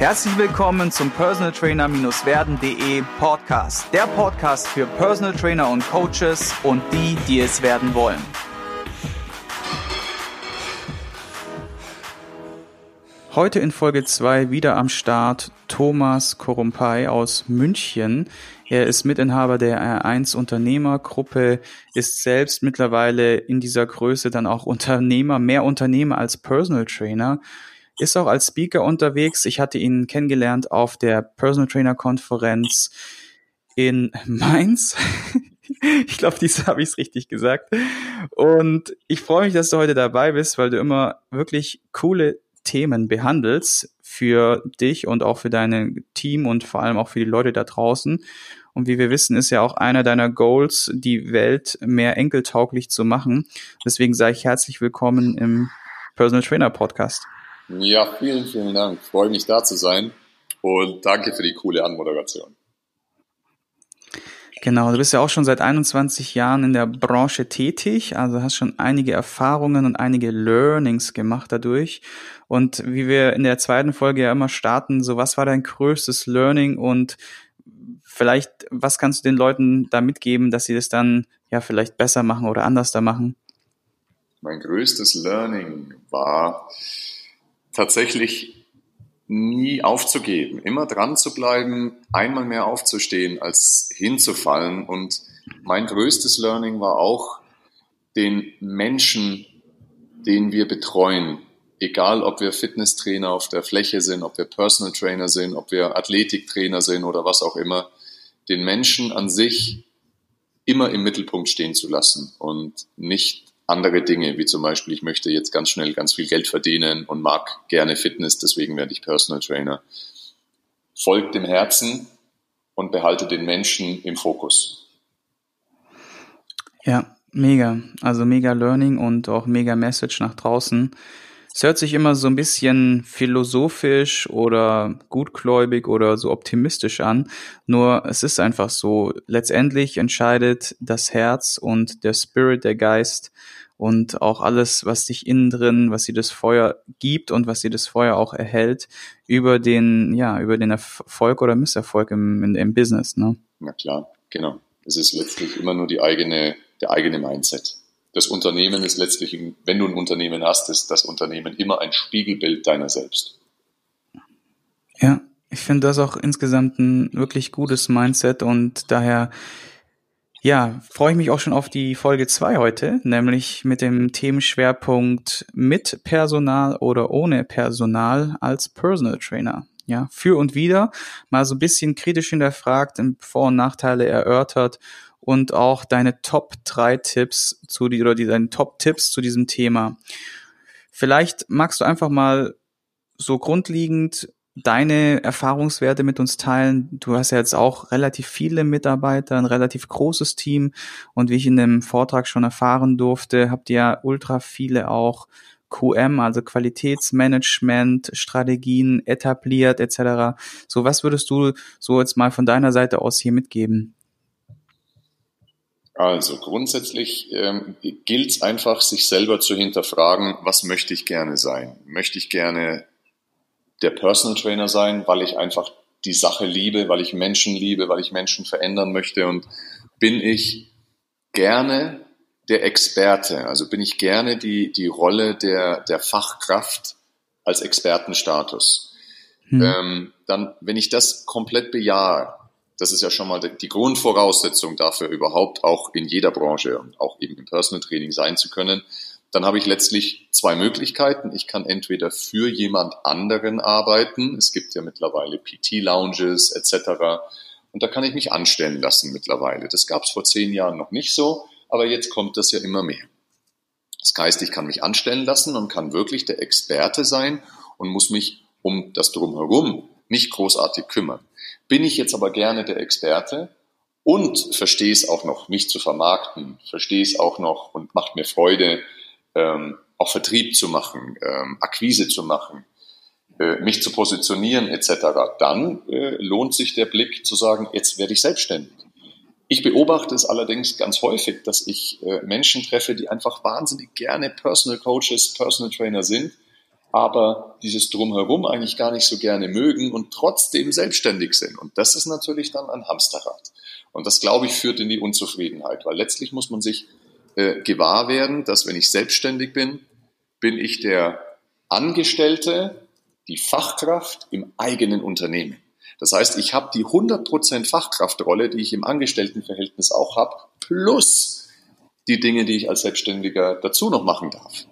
Herzlich willkommen zum Personal Trainer-werden.de Podcast. Der Podcast für Personal Trainer und Coaches und die, die es werden wollen. Heute in Folge 2 wieder am Start Thomas Korumpai aus München. Er ist Mitinhaber der R1 Unternehmergruppe, ist selbst mittlerweile in dieser Größe dann auch Unternehmer, mehr Unternehmer als Personal Trainer ist auch als Speaker unterwegs. Ich hatte ihn kennengelernt auf der Personal Trainer Konferenz in Mainz. ich glaube, dies habe ich es richtig gesagt. Und ich freue mich, dass du heute dabei bist, weil du immer wirklich coole Themen behandelst für dich und auch für dein Team und vor allem auch für die Leute da draußen. Und wie wir wissen, ist ja auch einer deiner Goals, die Welt mehr enkeltauglich zu machen. Deswegen sage ich herzlich willkommen im Personal Trainer Podcast. Ja, vielen, vielen Dank. Freue mich da zu sein und danke für die coole Anmoderation. Genau, du bist ja auch schon seit 21 Jahren in der Branche tätig, also hast schon einige Erfahrungen und einige Learnings gemacht dadurch. Und wie wir in der zweiten Folge ja immer starten, so was war dein größtes Learning und vielleicht, was kannst du den Leuten da mitgeben, dass sie das dann ja vielleicht besser machen oder anders da machen? Mein größtes Learning war, tatsächlich nie aufzugeben, immer dran zu bleiben, einmal mehr aufzustehen, als hinzufallen. Und mein größtes Learning war auch, den Menschen, den wir betreuen, egal ob wir Fitnesstrainer auf der Fläche sind, ob wir Personal Trainer sind, ob wir Athletiktrainer sind oder was auch immer, den Menschen an sich immer im Mittelpunkt stehen zu lassen und nicht andere Dinge, wie zum Beispiel, ich möchte jetzt ganz schnell ganz viel Geld verdienen und mag gerne Fitness, deswegen werde ich Personal Trainer. Folgt dem Herzen und behalte den Menschen im Fokus. Ja, mega. Also mega Learning und auch mega Message nach draußen. Es hört sich immer so ein bisschen philosophisch oder gutgläubig oder so optimistisch an. Nur es ist einfach so. Letztendlich entscheidet das Herz und der Spirit, der Geist und auch alles, was dich innen drin, was dir das Feuer gibt und was dir das Feuer auch erhält, über den, ja, über den Erfolg oder Misserfolg im, im, im Business, ne? Na klar, genau. Es ist letztlich immer nur die eigene, der eigene Mindset das Unternehmen ist letztlich, wenn du ein Unternehmen hast, ist das Unternehmen immer ein Spiegelbild deiner selbst. Ja, ich finde das auch insgesamt ein wirklich gutes Mindset und daher, ja, freue ich mich auch schon auf die Folge zwei heute, nämlich mit dem Themenschwerpunkt mit Personal oder ohne Personal als Personal Trainer. Ja, für und wieder mal so ein bisschen kritisch hinterfragt, Vor- und Nachteile erörtert und auch deine Top 3 Tipps zu die oder die, deine Top Tipps zu diesem Thema. Vielleicht magst du einfach mal so grundlegend deine Erfahrungswerte mit uns teilen. Du hast ja jetzt auch relativ viele Mitarbeiter, ein relativ großes Team und wie ich in dem Vortrag schon erfahren durfte, habt ihr ultra viele auch QM, also Qualitätsmanagement, Strategien etabliert etc. So, was würdest du so jetzt mal von deiner Seite aus hier mitgeben? Also grundsätzlich ähm, gilt es einfach, sich selber zu hinterfragen, was möchte ich gerne sein? Möchte ich gerne der Personal Trainer sein, weil ich einfach die Sache liebe, weil ich Menschen liebe, weil ich Menschen verändern möchte und bin ich gerne der Experte, also bin ich gerne die, die Rolle der, der Fachkraft als Expertenstatus. Hm. Ähm, dann, wenn ich das komplett bejahe, das ist ja schon mal die Grundvoraussetzung dafür, überhaupt auch in jeder Branche und auch eben im Personal Training sein zu können. Dann habe ich letztlich zwei Möglichkeiten. Ich kann entweder für jemand anderen arbeiten. Es gibt ja mittlerweile PT-Lounges etc. Und da kann ich mich anstellen lassen mittlerweile. Das gab es vor zehn Jahren noch nicht so, aber jetzt kommt das ja immer mehr. Das heißt, ich kann mich anstellen lassen und kann wirklich der Experte sein und muss mich um das drumherum nicht großartig kümmern. Bin ich jetzt aber gerne der Experte und verstehe es auch noch, mich zu vermarkten, verstehe es auch noch und macht mir Freude, ähm, auch Vertrieb zu machen, ähm, Akquise zu machen, äh, mich zu positionieren etc., dann äh, lohnt sich der Blick zu sagen, jetzt werde ich selbstständig. Ich beobachte es allerdings ganz häufig, dass ich äh, Menschen treffe, die einfach wahnsinnig gerne Personal Coaches, Personal Trainer sind, aber dieses Drumherum eigentlich gar nicht so gerne mögen und trotzdem selbstständig sind. Und das ist natürlich dann ein Hamsterrad. Und das, glaube ich, führt in die Unzufriedenheit, weil letztlich muss man sich äh, gewahr werden, dass wenn ich selbstständig bin, bin ich der Angestellte, die Fachkraft im eigenen Unternehmen. Das heißt, ich habe die 100% Fachkraftrolle, die ich im Angestelltenverhältnis auch habe, plus die Dinge, die ich als Selbstständiger dazu noch machen darf.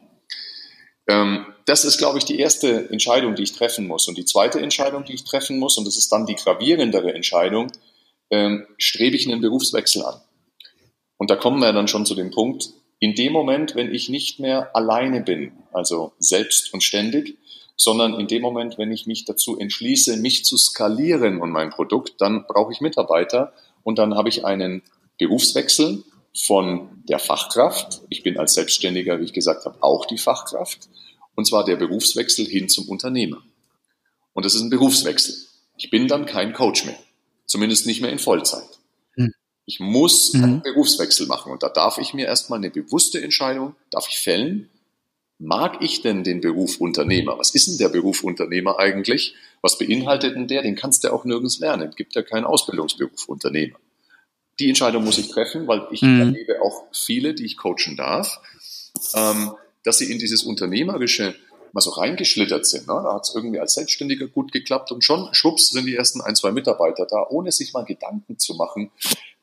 Ähm, das ist, glaube ich, die erste Entscheidung, die ich treffen muss. Und die zweite Entscheidung, die ich treffen muss, und das ist dann die gravierendere Entscheidung, ähm, strebe ich einen Berufswechsel an. Und da kommen wir dann schon zu dem Punkt, in dem Moment, wenn ich nicht mehr alleine bin, also selbst und ständig, sondern in dem Moment, wenn ich mich dazu entschließe, mich zu skalieren und mein Produkt, dann brauche ich Mitarbeiter und dann habe ich einen Berufswechsel von der Fachkraft. Ich bin als Selbstständiger, wie ich gesagt habe, auch die Fachkraft. Und zwar der Berufswechsel hin zum Unternehmer. Und das ist ein Berufswechsel. Ich bin dann kein Coach mehr. Zumindest nicht mehr in Vollzeit. Hm. Ich muss einen mhm. Berufswechsel machen. Und da darf ich mir erstmal eine bewusste Entscheidung, darf ich fällen, mag ich denn den Beruf Unternehmer? Was ist denn der Beruf Unternehmer eigentlich? Was beinhaltet denn der? Den kannst du auch nirgends lernen. Es gibt ja keinen Ausbildungsberuf Unternehmer. Die Entscheidung muss ich treffen, weil ich mhm. erlebe auch viele, die ich coachen darf, ähm, dass sie in dieses Unternehmerische mal so reingeschlittert sind. Ne? Da hat es irgendwie als Selbstständiger gut geklappt und schon, schwupps, sind die ersten ein, zwei Mitarbeiter da, ohne sich mal Gedanken zu machen,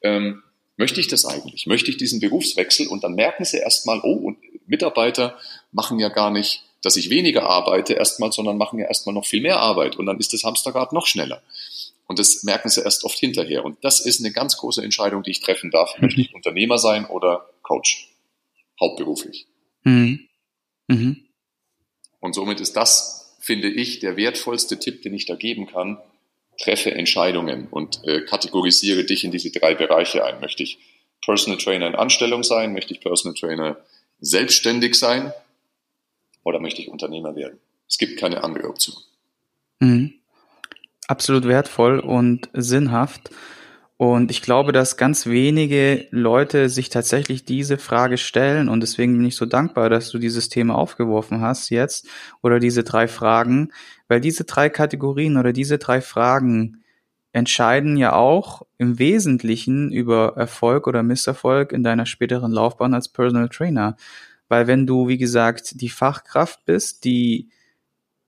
ähm, möchte ich das eigentlich? Möchte ich diesen Berufswechsel? Und dann merken sie erstmal, oh, und Mitarbeiter machen ja gar nicht, dass ich weniger arbeite erstmal, sondern machen ja erstmal noch viel mehr Arbeit. Und dann ist das Hamsterrad noch schneller. Und das merken sie erst oft hinterher. Und das ist eine ganz große Entscheidung, die ich treffen darf. Möchte ich Unternehmer sein oder Coach? Hauptberuflich. Mhm. Mhm. Und somit ist das, finde ich, der wertvollste Tipp, den ich da geben kann. Treffe Entscheidungen und äh, kategorisiere dich in diese drei Bereiche ein. Möchte ich Personal Trainer in Anstellung sein? Möchte ich Personal Trainer selbstständig sein? Oder möchte ich Unternehmer werden? Es gibt keine andere Option. Mhm absolut wertvoll und sinnhaft. Und ich glaube, dass ganz wenige Leute sich tatsächlich diese Frage stellen. Und deswegen bin ich so dankbar, dass du dieses Thema aufgeworfen hast jetzt oder diese drei Fragen, weil diese drei Kategorien oder diese drei Fragen entscheiden ja auch im Wesentlichen über Erfolg oder Misserfolg in deiner späteren Laufbahn als Personal Trainer. Weil wenn du, wie gesagt, die Fachkraft bist, die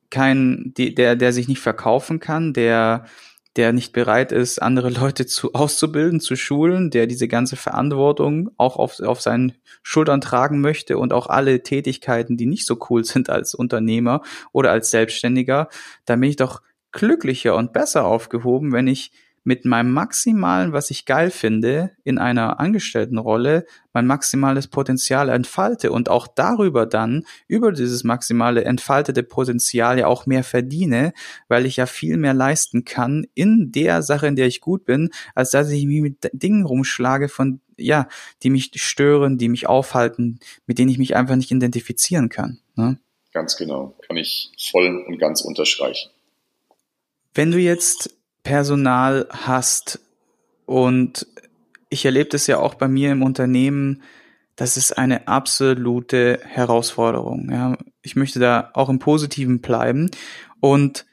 kein, der, der sich nicht verkaufen kann, der, der nicht bereit ist, andere Leute zu auszubilden, zu schulen, der diese ganze Verantwortung auch auf, auf seinen Schultern tragen möchte und auch alle Tätigkeiten, die nicht so cool sind als Unternehmer oder als Selbstständiger, da bin ich doch glücklicher und besser aufgehoben, wenn ich mit meinem Maximalen, was ich geil finde, in einer Angestelltenrolle mein maximales Potenzial entfalte und auch darüber dann, über dieses maximale entfaltete Potenzial ja auch mehr verdiene, weil ich ja viel mehr leisten kann in der Sache, in der ich gut bin, als dass ich mich mit Dingen rumschlage von, ja, die mich stören, die mich aufhalten, mit denen ich mich einfach nicht identifizieren kann. Ne? Ganz genau. Kann ich voll und ganz unterstreichen. Wenn du jetzt Personal hast. Und ich erlebe das ja auch bei mir im Unternehmen. Das ist eine absolute Herausforderung. Ja. Ich möchte da auch im Positiven bleiben und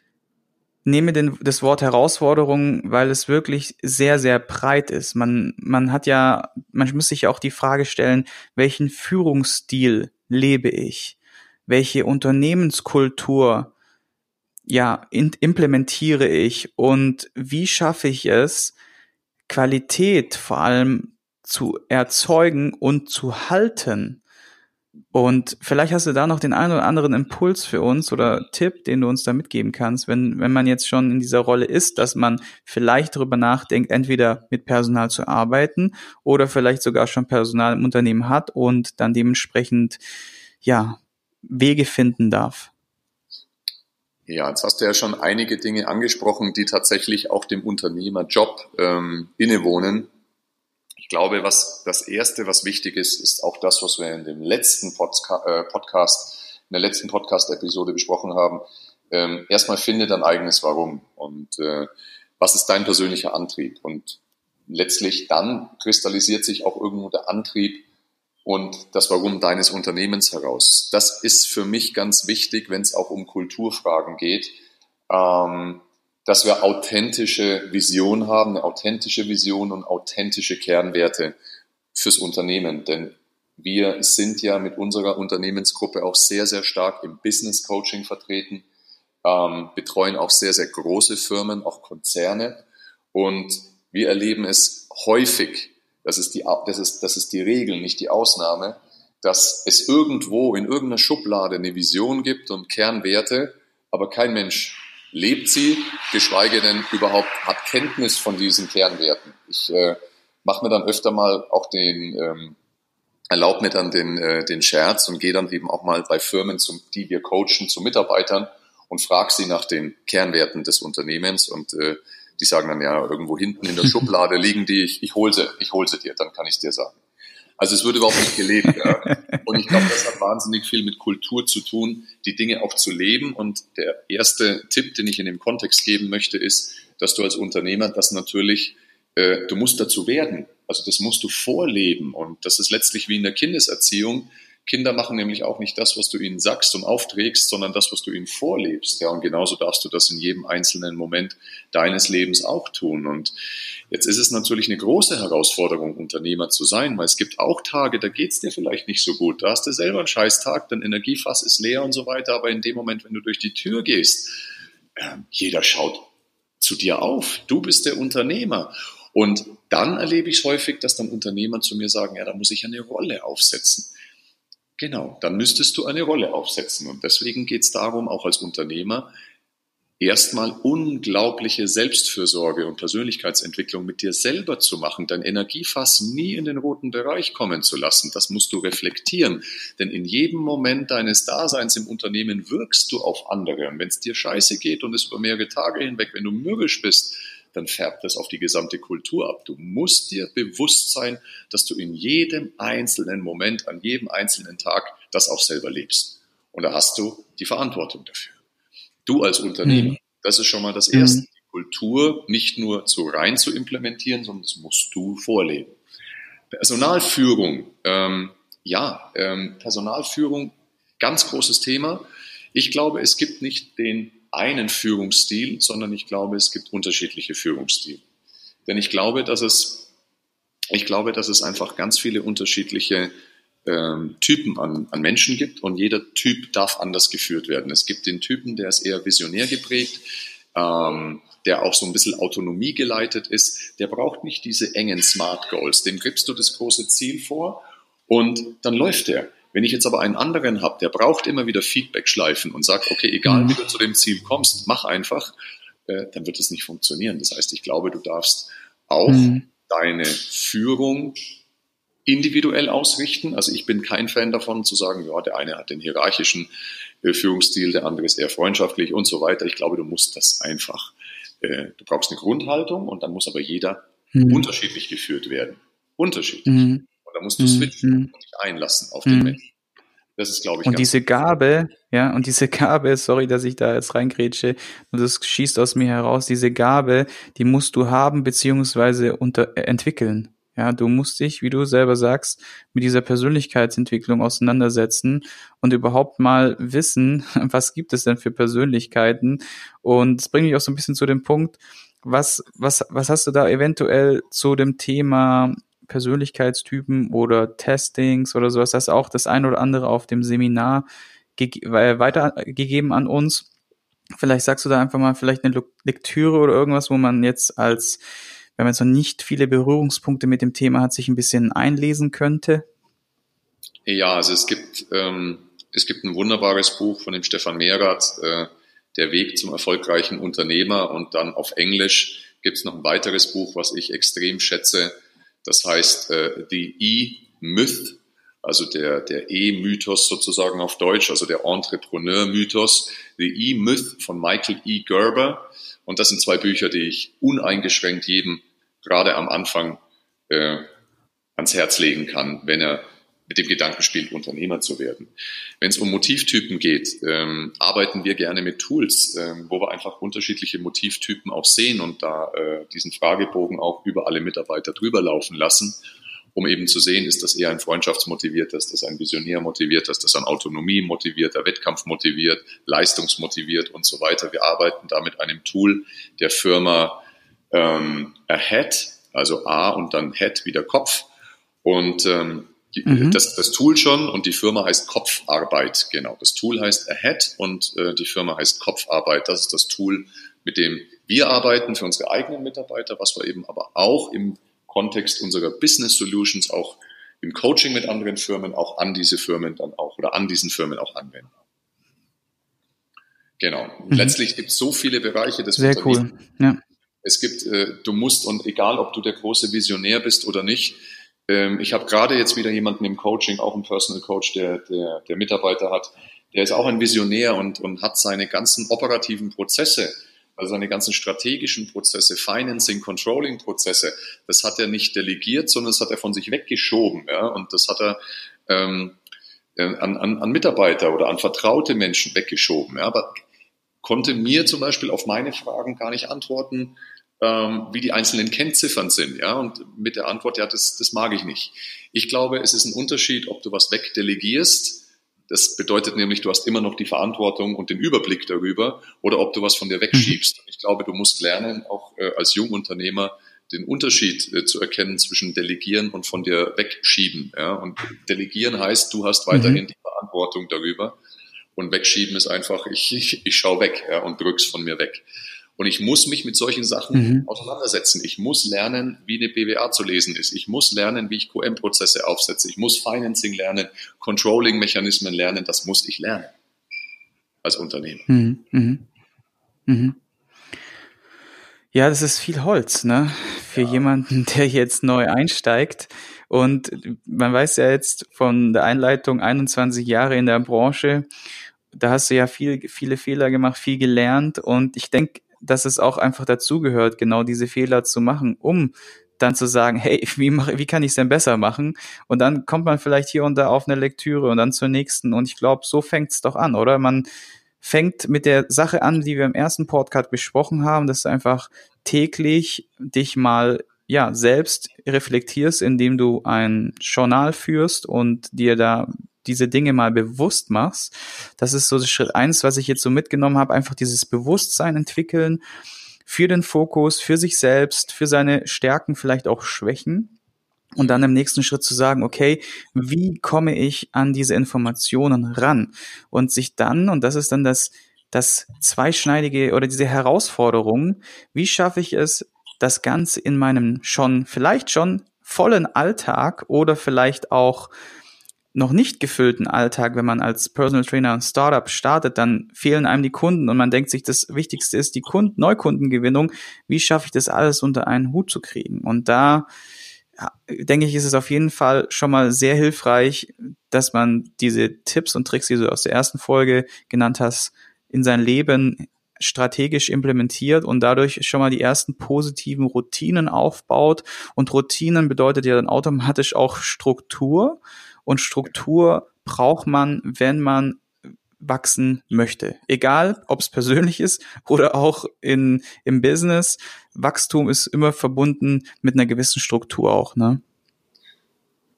nehme den, das Wort Herausforderung, weil es wirklich sehr, sehr breit ist. Man, man hat ja, man muss sich ja auch die Frage stellen, welchen Führungsstil lebe ich? Welche Unternehmenskultur ja, implementiere ich und wie schaffe ich es, Qualität vor allem zu erzeugen und zu halten? Und vielleicht hast du da noch den einen oder anderen Impuls für uns oder Tipp, den du uns da mitgeben kannst, wenn, wenn man jetzt schon in dieser Rolle ist, dass man vielleicht darüber nachdenkt, entweder mit Personal zu arbeiten oder vielleicht sogar schon Personal im Unternehmen hat und dann dementsprechend, ja, Wege finden darf. Ja, jetzt hast du ja schon einige Dinge angesprochen, die tatsächlich auch dem Unternehmerjob ähm, innewohnen. Ich glaube, was das Erste, was wichtig ist, ist auch das, was wir in dem letzten Podca äh, Podcast, in der letzten Podcast-Episode besprochen haben. Ähm, erstmal finde dein eigenes Warum und äh, was ist dein persönlicher Antrieb? Und letztlich dann kristallisiert sich auch irgendwo der Antrieb, und das Warum deines Unternehmens heraus. Das ist für mich ganz wichtig, wenn es auch um Kulturfragen geht, ähm, dass wir authentische Vision haben, eine authentische Vision und authentische Kernwerte fürs Unternehmen. Denn wir sind ja mit unserer Unternehmensgruppe auch sehr, sehr stark im Business Coaching vertreten, ähm, betreuen auch sehr, sehr große Firmen, auch Konzerne. Und wir erleben es häufig, das ist die, das ist, das ist die Regel, nicht die Ausnahme, dass es irgendwo in irgendeiner Schublade eine Vision gibt und Kernwerte, aber kein Mensch lebt sie, geschweige denn überhaupt hat Kenntnis von diesen Kernwerten. Ich äh, mache mir dann öfter mal auch den, ähm, erlaube mir dann den, äh, den Scherz und gehe dann eben auch mal bei Firmen, zum, die wir coachen, zu Mitarbeitern und frage sie nach den Kernwerten des Unternehmens und äh, die sagen dann ja, irgendwo hinten in der Schublade liegen die, ich, ich hole sie, ich hole sie dir, dann kann ich dir sagen. Also es wird überhaupt nicht gelebt. Ja. Und ich glaube, das hat wahnsinnig viel mit Kultur zu tun, die Dinge auch zu leben. Und der erste Tipp, den ich in dem Kontext geben möchte, ist, dass du als Unternehmer das natürlich, äh, du musst dazu werden. Also das musst du vorleben. Und das ist letztlich wie in der Kindeserziehung. Kinder machen nämlich auch nicht das, was du ihnen sagst und aufträgst, sondern das, was du ihnen vorlebst. Ja, und genauso darfst du das in jedem einzelnen Moment deines Lebens auch tun. Und jetzt ist es natürlich eine große Herausforderung, Unternehmer zu sein, weil es gibt auch Tage, da geht's dir vielleicht nicht so gut. Da hast du selber einen scheiß Tag, dein Energiefass ist leer und so weiter. Aber in dem Moment, wenn du durch die Tür gehst, äh, jeder schaut zu dir auf. Du bist der Unternehmer. Und dann erlebe ich es häufig, dass dann Unternehmer zu mir sagen, ja, da muss ich eine Rolle aufsetzen. Genau, dann müsstest du eine Rolle aufsetzen. Und deswegen geht es darum, auch als Unternehmer, erstmal unglaubliche Selbstfürsorge und Persönlichkeitsentwicklung mit dir selber zu machen, dein Energiefass nie in den roten Bereich kommen zu lassen. Das musst du reflektieren. Denn in jedem Moment deines Daseins im Unternehmen wirkst du auf andere. Und wenn es dir scheiße geht und es über mehrere Tage hinweg, wenn du mürrisch bist, dann färbt das auf die gesamte Kultur ab. Du musst dir bewusst sein, dass du in jedem einzelnen Moment, an jedem einzelnen Tag das auch selber lebst. Und da hast du die Verantwortung dafür. Du als Unternehmer, mhm. das ist schon mal das Erste. Mhm. Die Kultur nicht nur so rein zu implementieren, sondern das musst du vorleben. Personalführung, ähm, ja, ähm, Personalführung, ganz großes Thema. Ich glaube, es gibt nicht den einen Führungsstil, sondern ich glaube, es gibt unterschiedliche Führungsstile. Denn ich glaube, dass es, ich glaube, dass es einfach ganz viele unterschiedliche ähm, Typen an, an Menschen gibt und jeder Typ darf anders geführt werden. Es gibt den Typen, der ist eher visionär geprägt, ähm, der auch so ein bisschen Autonomie geleitet ist, der braucht nicht diese engen Smart Goals. Dem gibst du das große Ziel vor und dann läuft der. Wenn ich jetzt aber einen anderen habe, der braucht immer wieder Feedback-Schleifen und sagt, okay, egal mhm. wie du zu dem Ziel kommst, mach einfach, äh, dann wird es nicht funktionieren. Das heißt, ich glaube, du darfst auch mhm. deine Führung individuell ausrichten. Also ich bin kein Fan davon zu sagen, ja, der eine hat den hierarchischen äh, Führungsstil, der andere ist eher freundschaftlich und so weiter. Ich glaube, du musst das einfach. Äh, du brauchst eine Grundhaltung und dann muss aber jeder mhm. unterschiedlich geführt werden. Unterschiedlich. Mhm. Da musst du switchen mhm. und dich einlassen auf den mhm. Menschen. Das ist, glaube ich, Und diese Gabe, ja, und diese Gabe, sorry, dass ich da jetzt reingrätsche, und das schießt aus mir heraus, diese Gabe, die musst du haben, beziehungsweise unter, äh, entwickeln. Ja, du musst dich, wie du selber sagst, mit dieser Persönlichkeitsentwicklung auseinandersetzen und überhaupt mal wissen, was gibt es denn für Persönlichkeiten. Und das bringt mich auch so ein bisschen zu dem Punkt, was, was, was hast du da eventuell zu dem Thema Persönlichkeitstypen oder Testings oder sowas, das ist auch das ein oder andere auf dem Seminar äh, weitergegeben an uns. Vielleicht sagst du da einfach mal vielleicht eine Lektüre oder irgendwas, wo man jetzt als, wenn man noch nicht viele Berührungspunkte mit dem Thema hat, sich ein bisschen einlesen könnte. Ja, also es gibt, ähm, es gibt ein wunderbares Buch von dem Stefan Mehrath, äh, Der Weg zum erfolgreichen Unternehmer und dann auf Englisch gibt es noch ein weiteres Buch, was ich extrem schätze, das heißt, äh, The E-Myth, also der, der E-Mythos sozusagen auf Deutsch, also der Entrepreneur-Mythos, The E-Myth von Michael E. Gerber. Und das sind zwei Bücher, die ich uneingeschränkt jedem gerade am Anfang äh, ans Herz legen kann, wenn er mit dem Gedanken spielt, Unternehmer zu werden. Wenn es um Motivtypen geht, ähm, arbeiten wir gerne mit Tools, ähm, wo wir einfach unterschiedliche Motivtypen auch sehen und da äh, diesen Fragebogen auch über alle Mitarbeiter drüber laufen lassen. um eben zu sehen, ist das eher ein freundschaftsmotivierter, ist das ein Visionär motiviert, ist das ein Autonomie motivierter, Wettkampf motiviert, leistungsmotiviert und so weiter. Wir arbeiten da mit einem Tool der Firma ähm, Ahead, also A und dann Head wie der Kopf. Und ähm, mhm. das, das Tool schon und die Firma heißt Kopfarbeit, genau. Das Tool heißt Ahead und äh, die Firma heißt Kopfarbeit. Das ist das Tool, mit dem wir arbeiten für unsere eigenen Mitarbeiter, was wir eben aber auch im Kontext unserer Business Solutions auch im Coaching mit anderen Firmen auch an diese Firmen dann auch oder an diesen Firmen auch anwenden. Genau. Mhm. Letztlich gibt es so viele Bereiche des Sehr cool. Ja. Es gibt, äh, du musst und egal, ob du der große Visionär bist oder nicht. Ähm, ich habe gerade jetzt wieder jemanden im Coaching, auch einen Personal Coach, der, der, der Mitarbeiter hat. Der ist auch ein Visionär und, und hat seine ganzen operativen Prozesse also seine ganzen strategischen Prozesse, Financing, Controlling-Prozesse, das hat er nicht delegiert, sondern das hat er von sich weggeschoben. Ja? Und das hat er ähm, äh, an, an, an Mitarbeiter oder an vertraute Menschen weggeschoben. Ja? Aber konnte mir zum Beispiel auf meine Fragen gar nicht antworten, ähm, wie die einzelnen Kennziffern sind. Ja? Und mit der Antwort, ja, das, das mag ich nicht. Ich glaube, es ist ein Unterschied, ob du was wegdelegierst, das bedeutet nämlich, du hast immer noch die Verantwortung und den Überblick darüber oder ob du was von dir wegschiebst. Mhm. Ich glaube, du musst lernen, auch äh, als Jungunternehmer, den Unterschied äh, zu erkennen zwischen Delegieren und von dir wegschieben. Ja? Und Delegieren heißt, du hast weiterhin mhm. die Verantwortung darüber. Und wegschieben ist einfach, ich, ich, ich schau weg ja, und drück's von mir weg. Und ich muss mich mit solchen Sachen mhm. auseinandersetzen. Ich muss lernen, wie eine BWA zu lesen ist. Ich muss lernen, wie ich QM-Prozesse aufsetze. Ich muss Financing lernen, Controlling-Mechanismen lernen. Das muss ich lernen als Unternehmer. Mhm. Mhm. mhm. Ja, das ist viel Holz, ne? Für ja. jemanden, der jetzt neu einsteigt. Und man weiß ja jetzt von der Einleitung 21 Jahre in der Branche, da hast du ja viel, viele Fehler gemacht, viel gelernt. Und ich denke, dass es auch einfach dazugehört, genau diese Fehler zu machen, um dann zu sagen, hey, wie, mache, wie kann ich es denn besser machen? Und dann kommt man vielleicht hier und da auf eine Lektüre und dann zur nächsten. Und ich glaube, so fängt es doch an, oder? Man fängt mit der Sache an, die wir im ersten Podcast besprochen haben, dass du einfach täglich dich mal ja selbst reflektierst, indem du ein Journal führst und dir da diese Dinge mal bewusst machst. Das ist so Schritt eins, was ich jetzt so mitgenommen habe, einfach dieses Bewusstsein entwickeln für den Fokus, für sich selbst, für seine Stärken, vielleicht auch Schwächen. Und dann im nächsten Schritt zu sagen, okay, wie komme ich an diese Informationen ran? Und sich dann, und das ist dann das, das zweischneidige oder diese Herausforderung, wie schaffe ich es, das Ganze in meinem schon, vielleicht schon vollen Alltag oder vielleicht auch noch nicht gefüllten Alltag, wenn man als Personal Trainer ein Startup startet, dann fehlen einem die Kunden und man denkt sich, das Wichtigste ist die Kunden Neukundengewinnung. Wie schaffe ich das alles unter einen Hut zu kriegen? Und da denke ich, ist es auf jeden Fall schon mal sehr hilfreich, dass man diese Tipps und Tricks, die du aus der ersten Folge genannt hast, in sein Leben strategisch implementiert und dadurch schon mal die ersten positiven Routinen aufbaut. Und Routinen bedeutet ja dann automatisch auch Struktur. Und Struktur braucht man, wenn man wachsen möchte. Egal, ob es persönlich ist oder auch in, im Business. Wachstum ist immer verbunden mit einer gewissen Struktur auch, ne?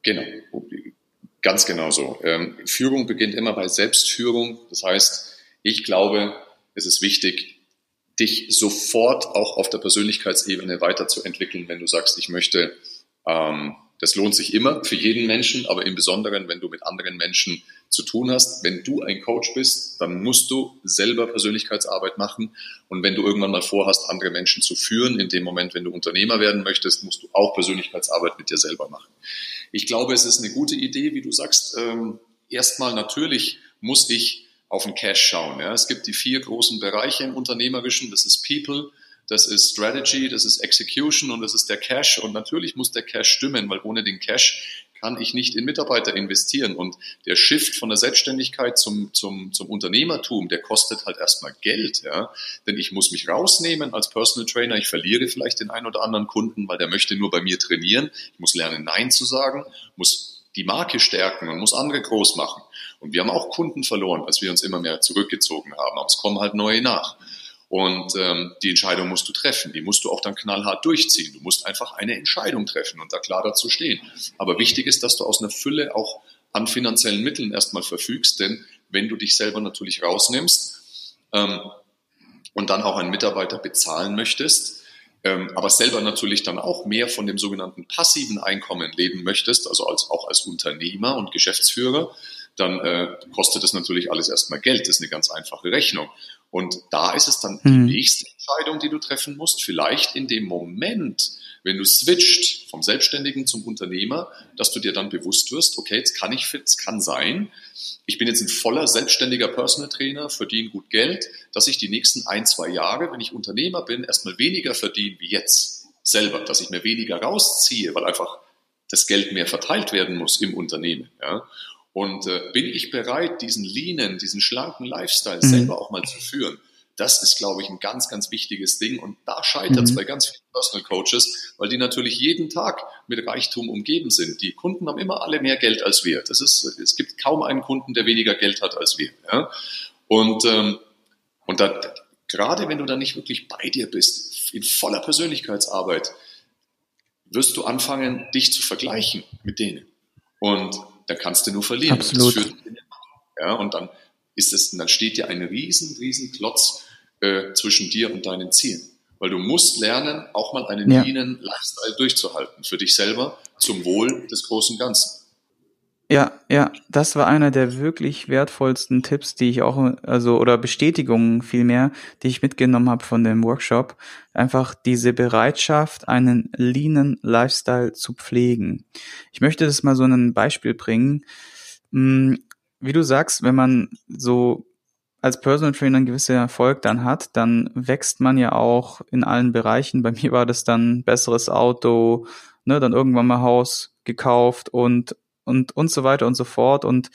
Genau. Ganz genau so. Ähm, Führung beginnt immer bei Selbstführung. Das heißt, ich glaube, es ist wichtig, dich sofort auch auf der Persönlichkeitsebene weiterzuentwickeln, wenn du sagst, ich möchte ähm, das lohnt sich immer für jeden Menschen, aber im Besonderen, wenn du mit anderen Menschen zu tun hast. Wenn du ein Coach bist, dann musst du selber Persönlichkeitsarbeit machen. Und wenn du irgendwann mal vorhast, andere Menschen zu führen, in dem Moment, wenn du Unternehmer werden möchtest, musst du auch Persönlichkeitsarbeit mit dir selber machen. Ich glaube, es ist eine gute Idee, wie du sagst. Ähm, erstmal natürlich muss ich auf den Cash schauen. Ja. Es gibt die vier großen Bereiche im Unternehmerischen. Das ist People, das ist Strategy, das ist Execution und das ist der Cash. Und natürlich muss der Cash stimmen, weil ohne den Cash kann ich nicht in Mitarbeiter investieren. Und der Shift von der Selbstständigkeit zum, zum, zum Unternehmertum, der kostet halt erstmal Geld. Ja? Denn ich muss mich rausnehmen als Personal Trainer. Ich verliere vielleicht den einen oder anderen Kunden, weil der möchte nur bei mir trainieren. Ich muss lernen, Nein zu sagen, muss die Marke stärken und muss andere groß machen. Und wir haben auch Kunden verloren, als wir uns immer mehr zurückgezogen haben. Aber es kommen halt neue nach. Und ähm, die Entscheidung musst du treffen. Die musst du auch dann knallhart durchziehen. Du musst einfach eine Entscheidung treffen und da klar dazu stehen. Aber wichtig ist, dass du aus einer Fülle auch an finanziellen Mitteln erstmal verfügst, denn wenn du dich selber natürlich rausnimmst ähm, und dann auch einen Mitarbeiter bezahlen möchtest, ähm, aber selber natürlich dann auch mehr von dem sogenannten passiven Einkommen leben möchtest, also als, auch als Unternehmer und Geschäftsführer, dann äh, kostet das natürlich alles erstmal Geld. Das ist eine ganz einfache Rechnung. Und da ist es dann mhm. die nächste Entscheidung, die du treffen musst. Vielleicht in dem Moment, wenn du switcht vom Selbstständigen zum Unternehmer, dass du dir dann bewusst wirst, okay, jetzt kann ich, es kann sein, ich bin jetzt ein voller selbstständiger Personal Trainer, verdiene gut Geld, dass ich die nächsten ein, zwei Jahre, wenn ich Unternehmer bin, erstmal weniger verdiene wie jetzt selber, dass ich mir weniger rausziehe, weil einfach das Geld mehr verteilt werden muss im Unternehmen. Ja? Und äh, bin ich bereit, diesen leanen, diesen schlanken Lifestyle mhm. selber auch mal zu führen? Das ist, glaube ich, ein ganz, ganz wichtiges Ding. Und da scheitert es mhm. bei ganz vielen Personal Coaches, weil die natürlich jeden Tag mit Reichtum umgeben sind. Die Kunden haben immer alle mehr Geld als wir. Das ist, es gibt kaum einen Kunden, der weniger Geld hat als wir. Ja? Und, ähm, und da, gerade wenn du dann nicht wirklich bei dir bist, in voller Persönlichkeitsarbeit, wirst du anfangen, dich zu vergleichen mit denen. Und da kannst du nur verlieren. Absolut. Führt, ja, und dann ist es, dann steht dir ein riesen, riesen Klotz äh, zwischen dir und deinen Zielen. Weil du musst lernen, auch mal einen ja. leanen Lifestyle durchzuhalten für dich selber zum Wohl des großen Ganzen. Ja, ja, das war einer der wirklich wertvollsten Tipps, die ich auch, also oder Bestätigungen vielmehr, die ich mitgenommen habe von dem Workshop. Einfach diese Bereitschaft, einen leanen Lifestyle zu pflegen. Ich möchte das mal so ein Beispiel bringen. Hm, wie du sagst, wenn man so als Personal Trainer einen gewissen Erfolg dann hat, dann wächst man ja auch in allen Bereichen. Bei mir war das dann besseres Auto, ne, dann irgendwann mal Haus gekauft und und und so weiter und so fort und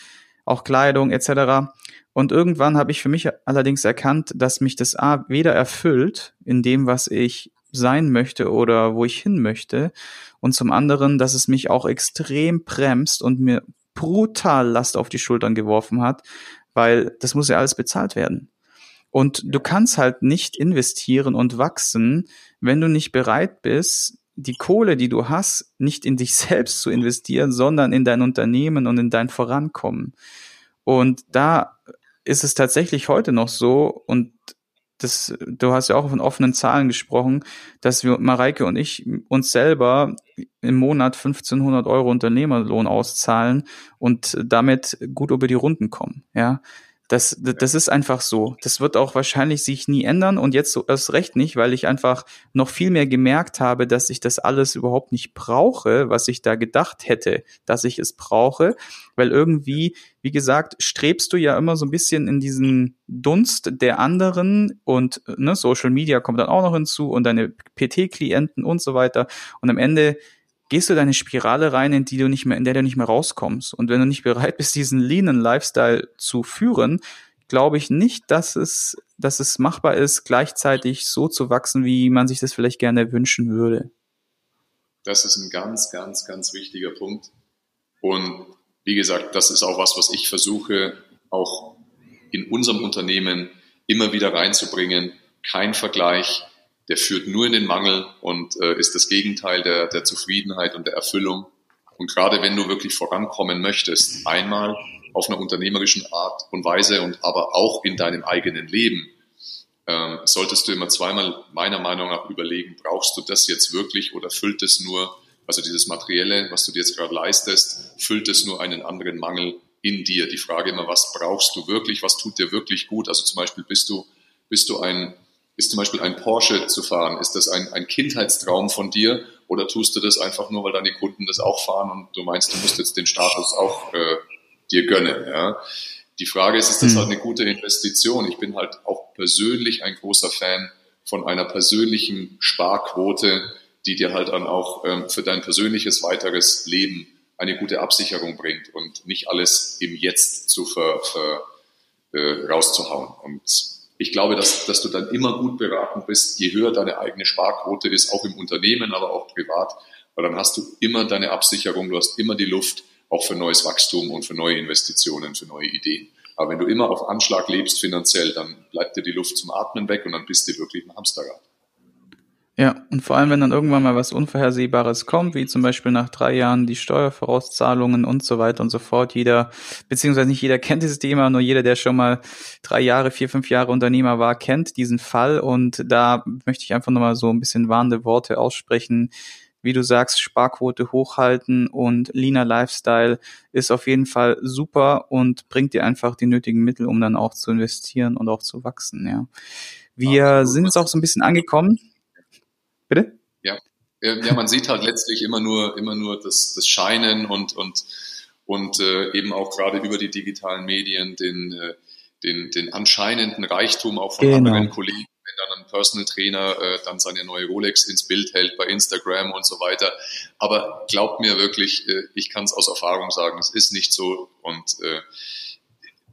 auch Kleidung etc. Und irgendwann habe ich für mich allerdings erkannt, dass mich das A weder erfüllt in dem, was ich sein möchte oder wo ich hin möchte und zum anderen, dass es mich auch extrem bremst und mir brutal Last auf die Schultern geworfen hat, weil das muss ja alles bezahlt werden. Und du kannst halt nicht investieren und wachsen, wenn du nicht bereit bist, die Kohle, die du hast, nicht in dich selbst zu investieren, sondern in dein Unternehmen und in dein Vorankommen. Und da ist es tatsächlich heute noch so, und das, du hast ja auch von offenen Zahlen gesprochen, dass wir, Mareike und ich, uns selber im Monat 1500 Euro Unternehmerlohn auszahlen und damit gut über die Runden kommen, ja. Das, das ist einfach so. Das wird auch wahrscheinlich sich nie ändern und jetzt so erst recht nicht, weil ich einfach noch viel mehr gemerkt habe, dass ich das alles überhaupt nicht brauche, was ich da gedacht hätte, dass ich es brauche, weil irgendwie, wie gesagt, strebst du ja immer so ein bisschen in diesen Dunst der anderen und ne, Social Media kommt dann auch noch hinzu und deine PT-Klienten und so weiter. Und am Ende gehst du deine Spirale rein, in die du nicht mehr, in der du nicht mehr rauskommst. Und wenn du nicht bereit bist, diesen leanen Lifestyle zu führen, glaube ich nicht, dass es, dass es machbar ist, gleichzeitig so zu wachsen, wie man sich das vielleicht gerne wünschen würde. Das ist ein ganz, ganz, ganz wichtiger Punkt. Und wie gesagt, das ist auch was, was ich versuche, auch in unserem Unternehmen immer wieder reinzubringen. Kein Vergleich, der führt nur in den Mangel und äh, ist das Gegenteil der, der Zufriedenheit und der Erfüllung. Und gerade wenn du wirklich vorankommen möchtest, einmal auf einer unternehmerischen Art und Weise und aber auch in deinem eigenen Leben, ähm, solltest du immer zweimal meiner Meinung nach überlegen, brauchst du das jetzt wirklich oder füllt es nur, also dieses Materielle, was du dir jetzt gerade leistest, füllt es nur einen anderen Mangel in dir? Die Frage immer, was brauchst du wirklich, was tut dir wirklich gut? Also zum Beispiel bist du, bist du ein ist zum Beispiel ein Porsche zu fahren, ist das ein, ein Kindheitstraum von dir oder tust du das einfach nur, weil deine Kunden das auch fahren und du meinst, du musst jetzt den Status auch äh, dir gönnen? Ja? Die Frage ist, ist das mhm. halt eine gute Investition? Ich bin halt auch persönlich ein großer Fan von einer persönlichen Sparquote, die dir halt dann auch ähm, für dein persönliches weiteres Leben eine gute Absicherung bringt und nicht alles im Jetzt zu ver, ver, äh, rauszuhauen. Und ich glaube, dass, dass du dann immer gut beraten bist, je höher deine eigene Sparquote ist, auch im Unternehmen, aber auch privat, weil dann hast du immer deine Absicherung, du hast immer die Luft, auch für neues Wachstum und für neue Investitionen, für neue Ideen. Aber wenn du immer auf Anschlag lebst finanziell, dann bleibt dir die Luft zum Atmen weg und dann bist du wirklich ein Hamsterrad. Ja, und vor allem, wenn dann irgendwann mal was Unvorhersehbares kommt, wie zum Beispiel nach drei Jahren die Steuervorauszahlungen und so weiter und so fort. Jeder, beziehungsweise nicht jeder kennt dieses Thema, nur jeder, der schon mal drei Jahre, vier, fünf Jahre Unternehmer war, kennt diesen Fall. Und da möchte ich einfach nochmal so ein bisschen warnende Worte aussprechen. Wie du sagst, Sparquote hochhalten und leaner Lifestyle ist auf jeden Fall super und bringt dir einfach die nötigen Mittel, um dann auch zu investieren und auch zu wachsen, ja. Wir sind jetzt auch so ein bisschen angekommen Bitte? Ja. Ja, man sieht halt letztlich immer nur, immer nur das, das Scheinen und, und, und äh, eben auch gerade über die digitalen Medien den, äh, den, den anscheinenden Reichtum auch von genau. anderen Kollegen, wenn dann ein Personal Trainer äh, dann seine neue Rolex ins Bild hält bei Instagram und so weiter. Aber glaubt mir wirklich, äh, ich kann es aus Erfahrung sagen, es ist nicht so und äh,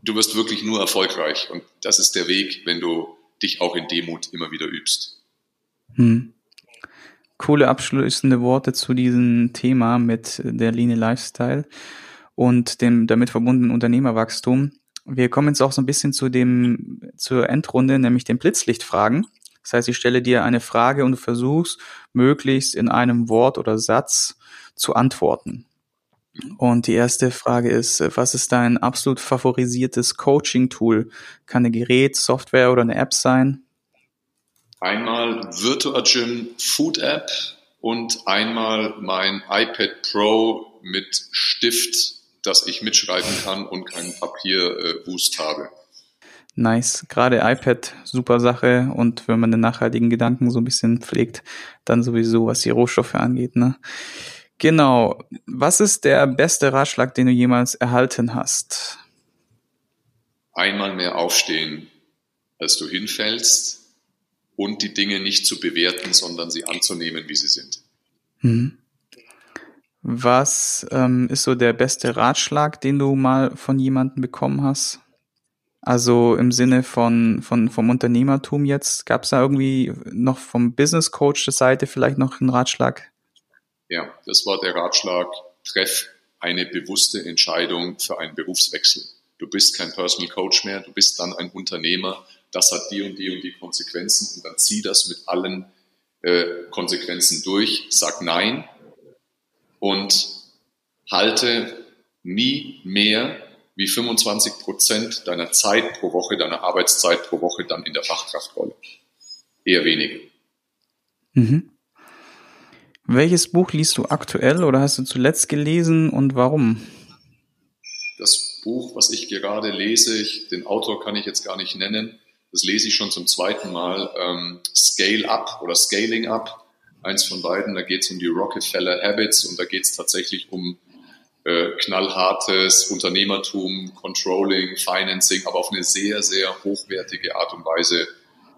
du wirst wirklich nur erfolgreich und das ist der Weg, wenn du dich auch in Demut immer wieder übst. Hm coole abschließende Worte zu diesem Thema mit der Linie Lifestyle und dem damit verbundenen Unternehmerwachstum. Wir kommen jetzt auch so ein bisschen zu dem, zur Endrunde, nämlich den Blitzlichtfragen. Das heißt, ich stelle dir eine Frage und du versuchst, möglichst in einem Wort oder Satz zu antworten. Und die erste Frage ist, was ist dein absolut favorisiertes Coaching-Tool? Kann ein Gerät, Software oder eine App sein? Einmal Virtua Gym Food App und einmal mein iPad Pro mit Stift, dass ich mitschreiben kann und keinen Papierwust äh, habe. Nice. Gerade iPad, super Sache. Und wenn man den nachhaltigen Gedanken so ein bisschen pflegt, dann sowieso, was die Rohstoffe angeht, ne? Genau. Was ist der beste Ratschlag, den du jemals erhalten hast? Einmal mehr aufstehen, als du hinfällst und die Dinge nicht zu bewerten, sondern sie anzunehmen, wie sie sind. Mhm. Was ähm, ist so der beste Ratschlag, den du mal von jemandem bekommen hast? Also im Sinne von, von vom Unternehmertum jetzt, gab es da irgendwie noch vom Business Coach der Seite vielleicht noch einen Ratschlag? Ja, das war der Ratschlag, treff eine bewusste Entscheidung für einen Berufswechsel. Du bist kein Personal Coach mehr, du bist dann ein Unternehmer das hat die und die und die Konsequenzen und dann zieh das mit allen äh, Konsequenzen durch, sag nein und halte nie mehr wie 25 Prozent deiner Zeit pro Woche, deiner Arbeitszeit pro Woche dann in der Fachkraftrolle. Eher weniger. Mhm. Welches Buch liest du aktuell oder hast du zuletzt gelesen und warum? Das Buch, was ich gerade lese, ich, den Autor kann ich jetzt gar nicht nennen, das lese ich schon zum zweiten Mal, ähm, Scale Up oder Scaling Up, eins von beiden, da geht es um die Rockefeller Habits und da geht es tatsächlich um äh, knallhartes Unternehmertum, Controlling, Financing, aber auf eine sehr, sehr hochwertige Art und Weise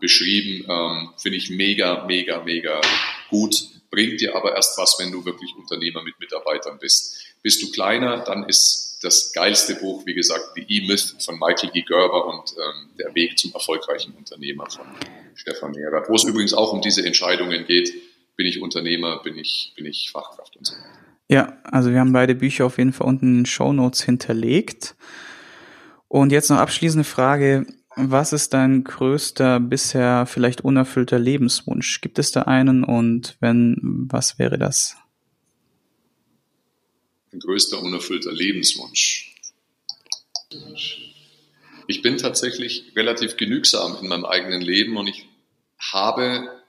beschrieben. Ähm, Finde ich mega, mega, mega gut. Bringt dir aber erst was, wenn du wirklich Unternehmer mit Mitarbeitern bist. Bist du kleiner, dann ist das geilste Buch, wie gesagt, The E-Myth von Michael E. Gerber und ähm, Der Weg zum erfolgreichen Unternehmer von Stefan Mehrath, wo es übrigens auch um diese Entscheidungen geht. Bin ich Unternehmer, bin ich, bin ich Fachkraft und so weiter. Ja, also wir haben beide Bücher auf jeden Fall unten in den Show Notes hinterlegt. Und jetzt noch abschließende Frage. Was ist dein größter, bisher vielleicht unerfüllter Lebenswunsch? Gibt es da einen und wenn, was wäre das? Ein größter unerfüllter Lebenswunsch. Ich bin tatsächlich relativ genügsam in meinem eigenen Leben und ich habe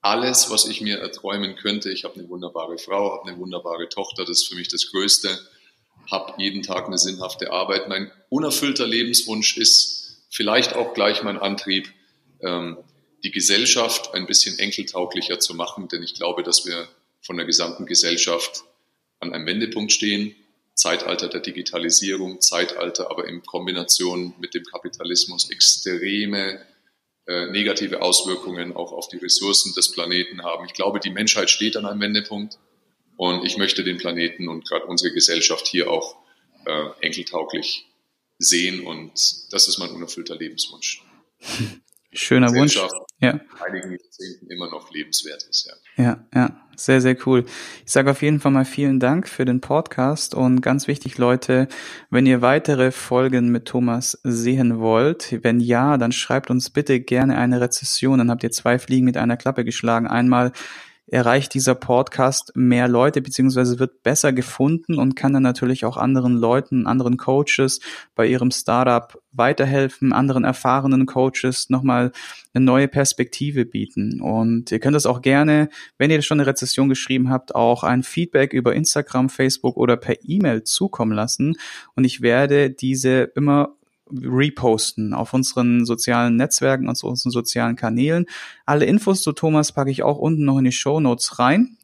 alles, was ich mir erträumen könnte. Ich habe eine wunderbare Frau, habe eine wunderbare Tochter, das ist für mich das Größte. Habe jeden Tag eine sinnhafte Arbeit. Mein unerfüllter Lebenswunsch ist vielleicht auch gleich mein Antrieb, ähm, die Gesellschaft ein bisschen enkeltauglicher zu machen, denn ich glaube, dass wir von der gesamten Gesellschaft an einem Wendepunkt stehen. Zeitalter der Digitalisierung, Zeitalter aber in Kombination mit dem Kapitalismus extreme äh, negative Auswirkungen auch auf die Ressourcen des Planeten haben. Ich glaube, die Menschheit steht an einem Wendepunkt und ich möchte den Planeten und gerade unsere Gesellschaft hier auch äh, enkeltauglich sehen und das ist mein unerfüllter Lebenswunsch. Schöner Wunsch. Ja. einigen Jahrzehnten immer noch lebenswert ist. Ja. ja, ja, Sehr, sehr cool. Ich sage auf jeden Fall mal vielen Dank für den Podcast und ganz wichtig, Leute, wenn ihr weitere Folgen mit Thomas sehen wollt, wenn ja, dann schreibt uns bitte gerne eine Rezession. Dann habt ihr zwei Fliegen mit einer Klappe geschlagen. Einmal erreicht dieser Podcast mehr Leute beziehungsweise wird besser gefunden und kann dann natürlich auch anderen Leuten, anderen Coaches bei ihrem Startup weiterhelfen, anderen erfahrenen Coaches nochmal eine neue Perspektive bieten. Und ihr könnt das auch gerne, wenn ihr schon eine Rezession geschrieben habt, auch ein Feedback über Instagram, Facebook oder per E-Mail zukommen lassen. Und ich werde diese immer reposten auf unseren sozialen Netzwerken, auf unseren sozialen Kanälen. Alle Infos zu Thomas packe ich auch unten noch in die Show Notes rein.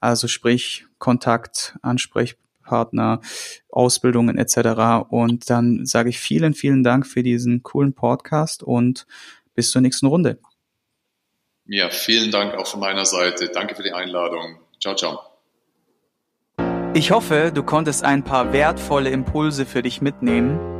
Also sprich Kontakt, Ansprechpartner, Ausbildungen etc. Und dann sage ich vielen, vielen Dank für diesen coolen Podcast und bis zur nächsten Runde. Ja, vielen Dank auch von meiner Seite. Danke für die Einladung. Ciao, ciao. Ich hoffe, du konntest ein paar wertvolle Impulse für dich mitnehmen